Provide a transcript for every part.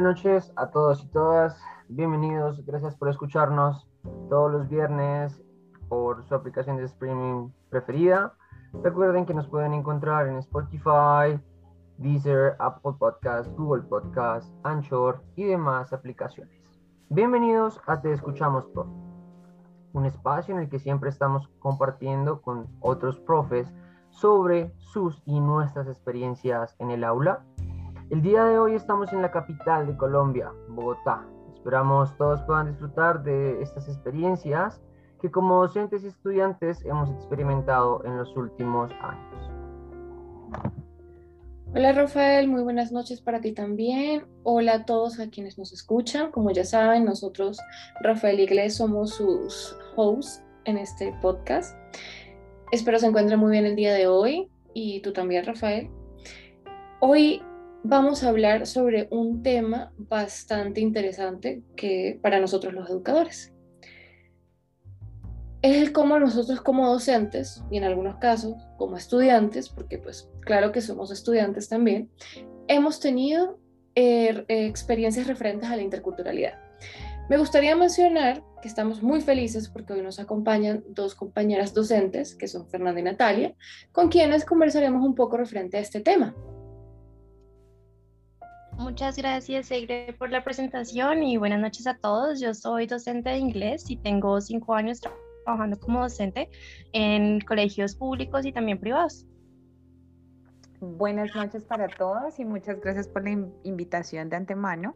buenas noches a todos y todas. Bienvenidos, gracias por escucharnos todos los viernes por su aplicación de streaming preferida. Recuerden que nos pueden encontrar en Spotify, Deezer, Apple Podcast, Google Podcast, Anchor y demás aplicaciones. Bienvenidos a Te Escuchamos Profe, un espacio en el que siempre estamos compartiendo con otros profes sobre sus y nuestras experiencias en el aula el día de hoy estamos en la capital de Colombia, Bogotá. Esperamos todos puedan disfrutar de estas experiencias que como docentes y estudiantes hemos experimentado en los últimos años. Hola Rafael, muy buenas noches para ti también. Hola a todos a quienes nos escuchan. Como ya saben, nosotros, Rafael Iglesias, somos sus hosts en este podcast. Espero se encuentren muy bien el día de hoy y tú también, Rafael. Hoy vamos a hablar sobre un tema bastante interesante que para nosotros los educadores. Es el cómo nosotros como docentes y en algunos casos como estudiantes, porque pues claro que somos estudiantes también, hemos tenido eh, experiencias referentes a la interculturalidad. Me gustaría mencionar que estamos muy felices porque hoy nos acompañan dos compañeras docentes, que son Fernanda y Natalia, con quienes conversaremos un poco referente a este tema. Muchas gracias, Egre, por la presentación y buenas noches a todos. Yo soy docente de inglés y tengo cinco años trabajando como docente en colegios públicos y también privados. Buenas noches para todos y muchas gracias por la invitación de antemano.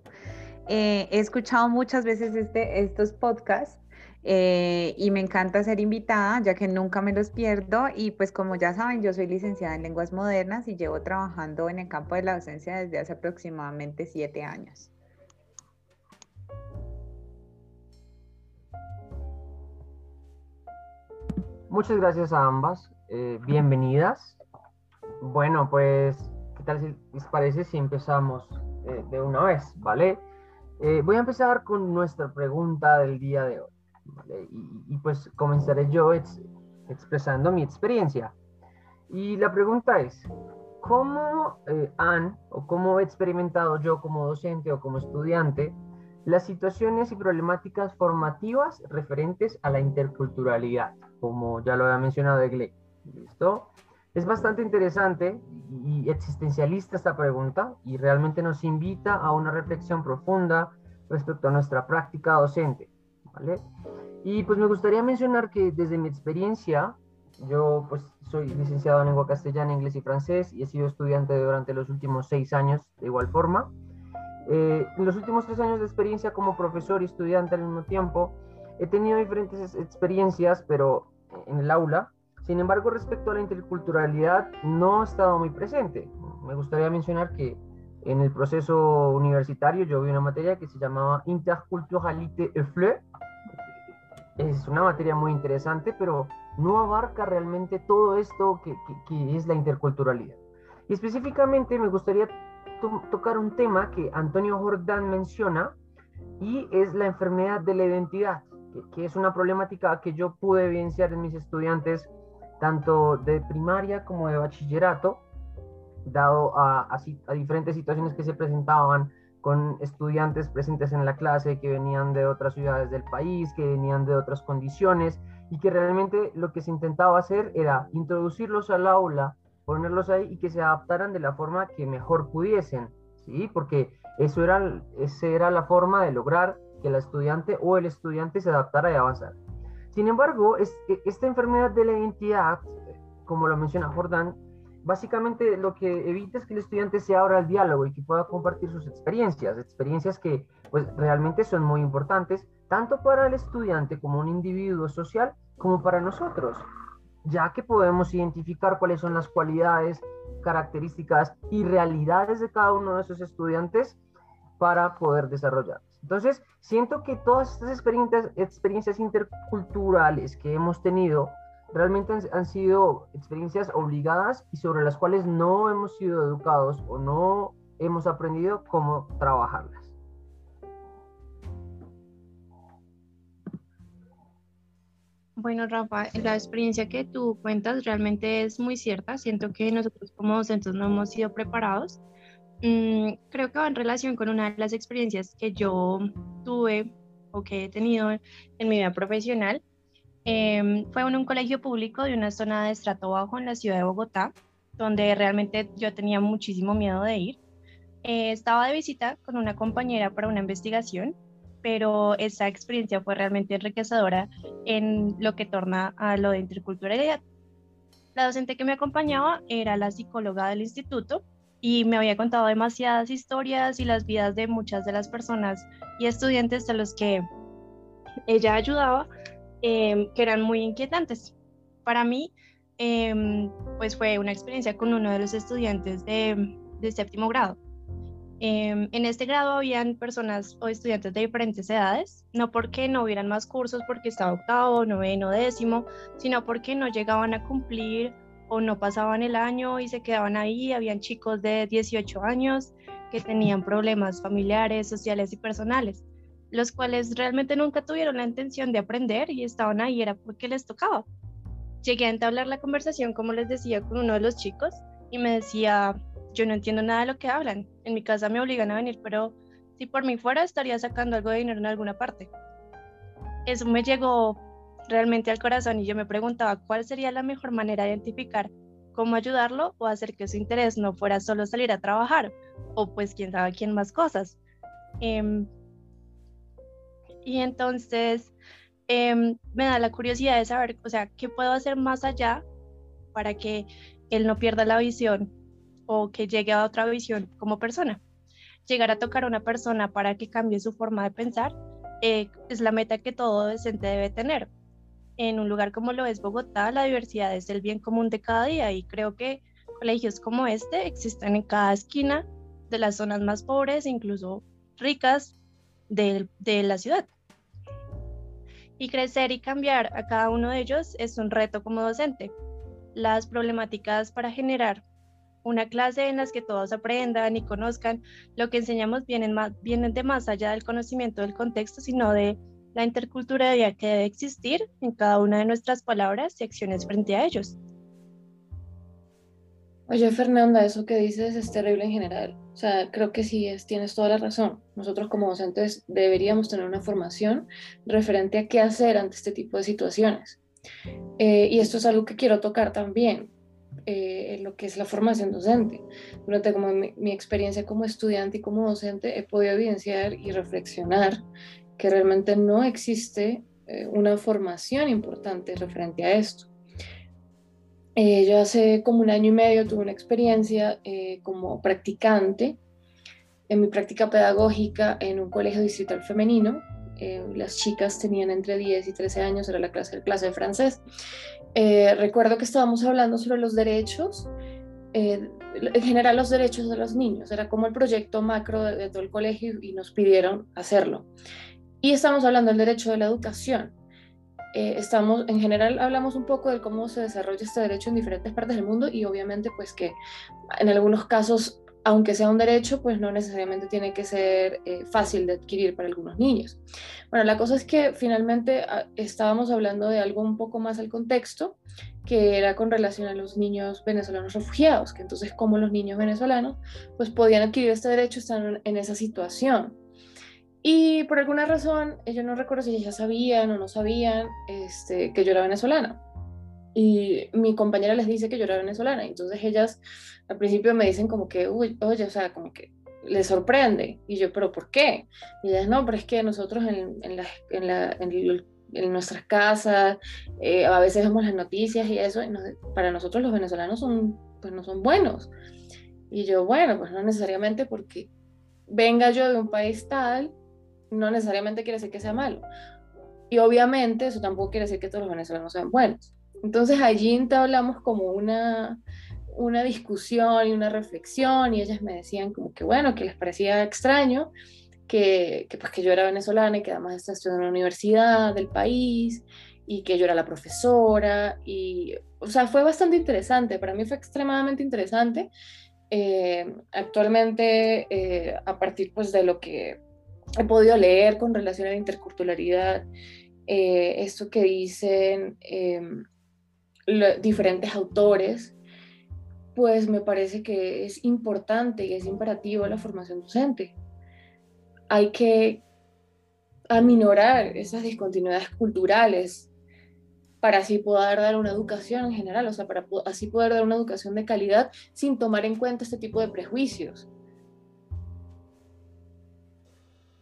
Eh, he escuchado muchas veces este, estos podcasts eh, y me encanta ser invitada, ya que nunca me los pierdo. Y pues como ya saben, yo soy licenciada en lenguas modernas y llevo trabajando en el campo de la docencia desde hace aproximadamente siete años. Muchas gracias a ambas. Eh, bienvenidas. Bueno, pues, ¿qué tal si les parece si empezamos eh, de una vez? ¿Vale? voy a empezar con nuestra pregunta del día de hoy. Y, pues comenzaré yo expresando mi experiencia. Y la pregunta es, ¿cómo eh, han o cómo he experimentado yo como docente o como estudiante las situaciones y problemáticas formativas referentes a la interculturalidad? Como ya lo había mencionado Egle. ¿Listo? Es bastante interesante y existencialista esta pregunta y realmente nos invita a una reflexión profunda respecto a nuestra práctica docente. ¿Vale? Y pues me gustaría mencionar que desde mi experiencia, yo pues soy licenciado en lengua castellana, inglés y francés y he sido estudiante durante los últimos seis años de igual forma. Eh, en los últimos tres años de experiencia como profesor y estudiante al mismo tiempo, he tenido diferentes experiencias, pero en el aula. Sin embargo, respecto a la interculturalidad, no he estado muy presente. Me gustaría mencionar que en el proceso universitario yo vi una materia que se llamaba Interculturalité et FLE, es una materia muy interesante, pero no abarca realmente todo esto que, es la interculturalidad. Y específicamente me gustaría tocar un tema que Antonio Jordán menciona y es la enfermedad de la identidad, que, es una problemática que yo pude evidenciar en mis estudiantes tanto de primaria como de bachillerato, dado a, diferentes situaciones que se presentaban con estudiantes presentes en la clase que venían de otras ciudades del país, que venían de otras condiciones y que realmente lo que se intentaba hacer era introducirlos al aula, ponerlos ahí y que se adaptaran de la forma que mejor pudiesen, ¿sí? Porque eso era, esa era la forma de lograr que la estudiante o el estudiante se adaptara y avanzara. Sin embargo, es, esta enfermedad de la identidad, como lo menciona Jordán, básicamente lo que evita es que el estudiante se abra al diálogo y que pueda compartir sus experiencias, experiencias que pues realmente son muy importantes, tanto para el estudiante como un individuo social, como para nosotros, ya que podemos identificar cuáles son las cualidades, características y realidades de cada uno de esos estudiantes para poder desarrollarlas. Entonces, siento que todas estas experiencias, experiencias interculturales que hemos tenido realmente han, sido experiencias obligadas y sobre las cuales no hemos sido educados o no hemos aprendido cómo trabajarlas. Bueno, Rafa, la experiencia que tú cuentas realmente es muy cierta. Siento que nosotros como docentes no hemos sido preparados Mm, creo que va en relación con una de las experiencias que yo tuve o que he tenido en mi vida profesional. Em, fue en un colegio público de una zona de estrato bajo en la ciudad de Bogotá, donde realmente yo tenía muchísimo miedo de ir. Eh, estaba de visita con una compañera para una investigación, pero esa experiencia fue realmente enriquecedora en lo que torna a lo de interculturalidad. La docente que me acompañaba era la psicóloga del instituto y me había contado demasiadas historias y las vidas de muchas de las personas y estudiantes a los que ella ayudaba, em, que eran muy inquietantes. Para mí, em, pues fue una experiencia con uno de los estudiantes de, de séptimo grado. Em, en este grado habían personas o estudiantes de diferentes edades, no porque no hubieran más cursos, porque estaba octavo, noveno, décimo, sino porque no llegaban a cumplir o no pasaban el año y se quedaban ahí. Habían chicos de 18 años que tenían problemas familiares, sociales y personales, los cuales realmente nunca tuvieron la intención de aprender y estaban ahí era porque les tocaba. Llegué a entablar la conversación, como les decía, con uno de los chicos y me decía, yo no entiendo nada de lo que hablan. En mi casa me obligan a venir, pero si por mí fuera estaría sacando algo de dinero en alguna parte. Eso me llegó realmente al corazón y yo me preguntaba cuál sería la mejor manera de identificar cómo ayudarlo o hacer que su interés no fuera solo salir a trabajar o pues quién sabe quién más cosas. Em, y entonces em, me da la curiosidad de saber, o sea, qué puedo hacer más allá para que él no pierda la visión o que llegue a otra visión como persona. Llegar a tocar a una persona para que cambie su forma de pensar eh, es la meta que todo docente debe tener en un lugar como lo es Bogotá, la diversidad es el bien común de cada día y creo que colegios como este existen en cada esquina de las zonas más pobres, incluso ricas de, la ciudad. Y crecer y cambiar a cada uno de ellos es un reto como docente. Las problemáticas para generar una clase en las que todos aprendan y conozcan lo que enseñamos vienen, más, vienen de más allá del conocimiento del contexto, sino de la interculturalidad que debe existir en cada una de nuestras palabras y acciones frente a ellos. Oye, Fernanda, eso que dices es terrible en general. O sea, creo que sí, es, tienes toda la razón. Nosotros como docentes deberíamos tener una formación referente a qué hacer ante este tipo de situaciones. Eh, y esto es algo que quiero tocar también, eh, lo que es la formación docente. Durante como mi, mi, experiencia como estudiante y como docente he podido evidenciar y reflexionar que realmente no existe eh, una formación importante referente a esto. Eh, yo hace como un año y medio tuve una experiencia eh, como practicante en mi práctica pedagógica en un colegio distrital femenino. las chicas tenían entre 10 y 13 años, era la clase, clase de francés. recuerdo que estábamos hablando sobre los derechos en general los derechos de los niños. Era como el proyecto macro de, de, todo el colegio y nos pidieron hacerlo. Y estamos hablando del derecho de la educación. Eh, estamos, en general, hablamos un poco de cómo se desarrolla este derecho en diferentes partes del mundo y obviamente pues que en algunos casos, aunque sea un derecho, pues no necesariamente tiene que ser eh, fácil de adquirir para algunos niños. Bueno, la cosa es que finalmente ah, estábamos hablando de algo un poco más al contexto, que era con relación a los niños venezolanos refugiados, que entonces cómo los niños venezolanos pues podían adquirir este derecho estando en esa situación. Y por alguna razón, yo no recuerdo si ellas sabían o no sabían este, que yo era venezolana. Y mi compañera les dice que yo era venezolana. Entonces ellas al principio me dicen como que, uy, oye, o sea, como que les sorprende. Y yo, pero ¿por qué? Y ellas, no, pero es que nosotros en, en, la, en, la, en, nuestras casas eh, a veces vemos las noticias y eso, y para nosotros los venezolanos son, pues no son buenos. Y yo, bueno, pues no necesariamente porque venga yo de un país tal no necesariamente quiere decir que sea malo. Y obviamente eso tampoco quiere decir que todos los venezolanos sean buenos. Entonces allí entablamos como una, una discusión y una reflexión y ellas me decían como que bueno, que les parecía extraño que, que, pues que yo era venezolana y que además estaba estudiando en la universidad del país y que yo era la profesora y o sea, fue bastante interesante, para mí fue extremadamente interesante. Eh, actualmente, eh, a partir pues de lo que he podido leer con relación a la interculturalidad, eh, esto que dicen em, diferentes autores, pues me parece que es importante y es imperativo la formación docente. Hay que aminorar esas discontinuidades culturales para así poder dar una educación en general, o sea, para así poder dar una educación de calidad sin tomar en cuenta este tipo de prejuicios.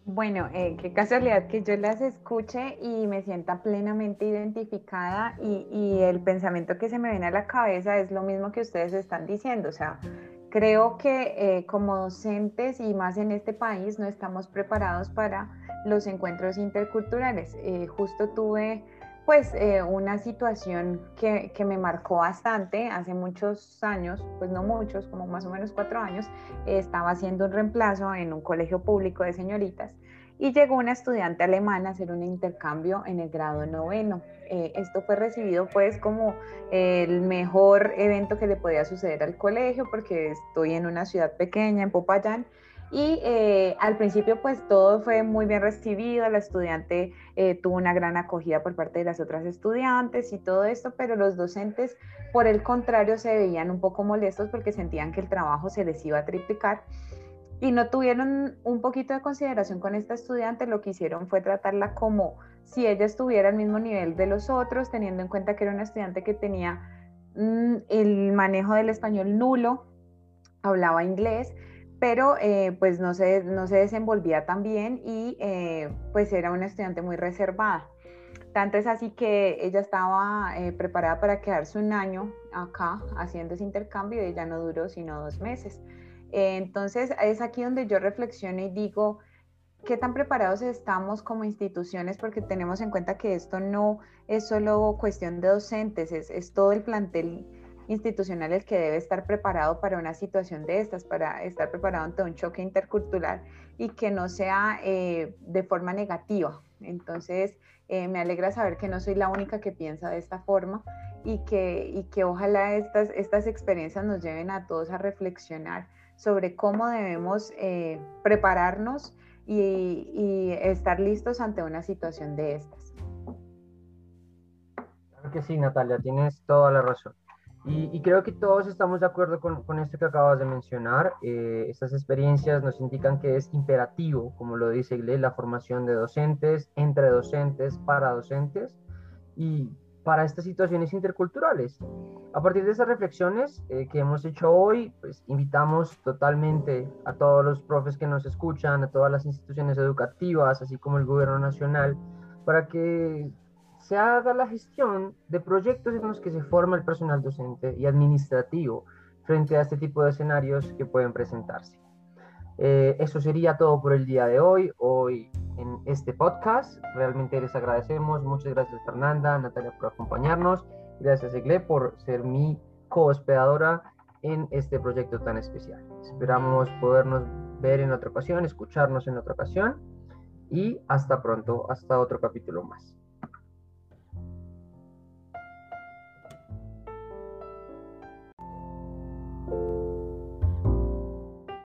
Bueno, eh, qué casualidad que yo las escuche y me sienta plenamente identificada y, el pensamiento que se me viene a la cabeza es lo mismo que ustedes están diciendo. O sea, creo que eh, como docentes y más en este país no estamos preparados para los encuentros interculturales. Eh, justo tuve pues una situación que, que, me marcó bastante hace muchos años, pues no muchos, como más o menos cuatro años, estaba haciendo un reemplazo en un colegio público de señoritas y llegó una estudiante alemana a hacer un intercambio en el grado noveno. Eh, esto fue recibido pues como el mejor evento que le podía suceder al colegio porque estoy en una ciudad pequeña, en Popayán, y eh, al principio pues todo fue muy bien recibido, la estudiante eh, tuvo una gran acogida por parte de las otras estudiantes y todo esto, pero los docentes por el contrario se veían un poco molestos porque sentían que el trabajo se les iba a triplicar y no tuvieron un poquito de consideración con esta estudiante, lo que hicieron fue tratarla como si ella estuviera al mismo nivel de los otros, teniendo en cuenta que era una estudiante que tenía mm, el manejo del español nulo, hablaba inglés, pero eh, pues no se, no se desenvolvía tan bien y eh, pues era una estudiante muy reservada. Tanto es así que ella estaba eh, preparada para quedarse un año acá haciendo ese intercambio y ella no duró sino dos meses. Entonces es aquí donde yo reflexiono y digo, ¿qué tan preparados estamos como instituciones? Porque tenemos en cuenta que esto no es solo cuestión de docentes, es, todo el plantel institucional el que debe estar preparado para una situación de estas, para estar preparado ante un choque intercultural y que no sea eh, de forma negativa. Entonces, eh, me alegra saber que no soy la única que piensa de esta forma y que, y que ojalá estas, estas experiencias nos lleven a todos a reflexionar sobre cómo debemos eh, prepararnos y, estar listos ante una situación de estas. Claro que sí, Natalia, tienes toda la razón. Y, creo que todos estamos de acuerdo con, con esto que acabas de mencionar. Eh, estas experiencias nos indican que es imperativo, como lo dice Igle, la formación de docentes, entre docentes, para docentes. Y para estas situaciones interculturales. A partir de esas reflexiones eh, que hemos hecho hoy, pues invitamos totalmente a todos los profes que nos escuchan, a todas las instituciones educativas, así como el gobierno nacional, para que se haga la gestión de proyectos en los que se forma el personal docente y administrativo frente a este tipo de escenarios que pueden presentarse. Eh, eso sería todo por el día de hoy. Hoy en este podcast. Realmente les agradecemos. Muchas gracias Fernanda, Natalia por acompañarnos. Gracias Egle por ser mi co-hospedadora en este proyecto tan especial. Esperamos podernos ver en otra ocasión, escucharnos en otra ocasión y hasta pronto, hasta otro capítulo más.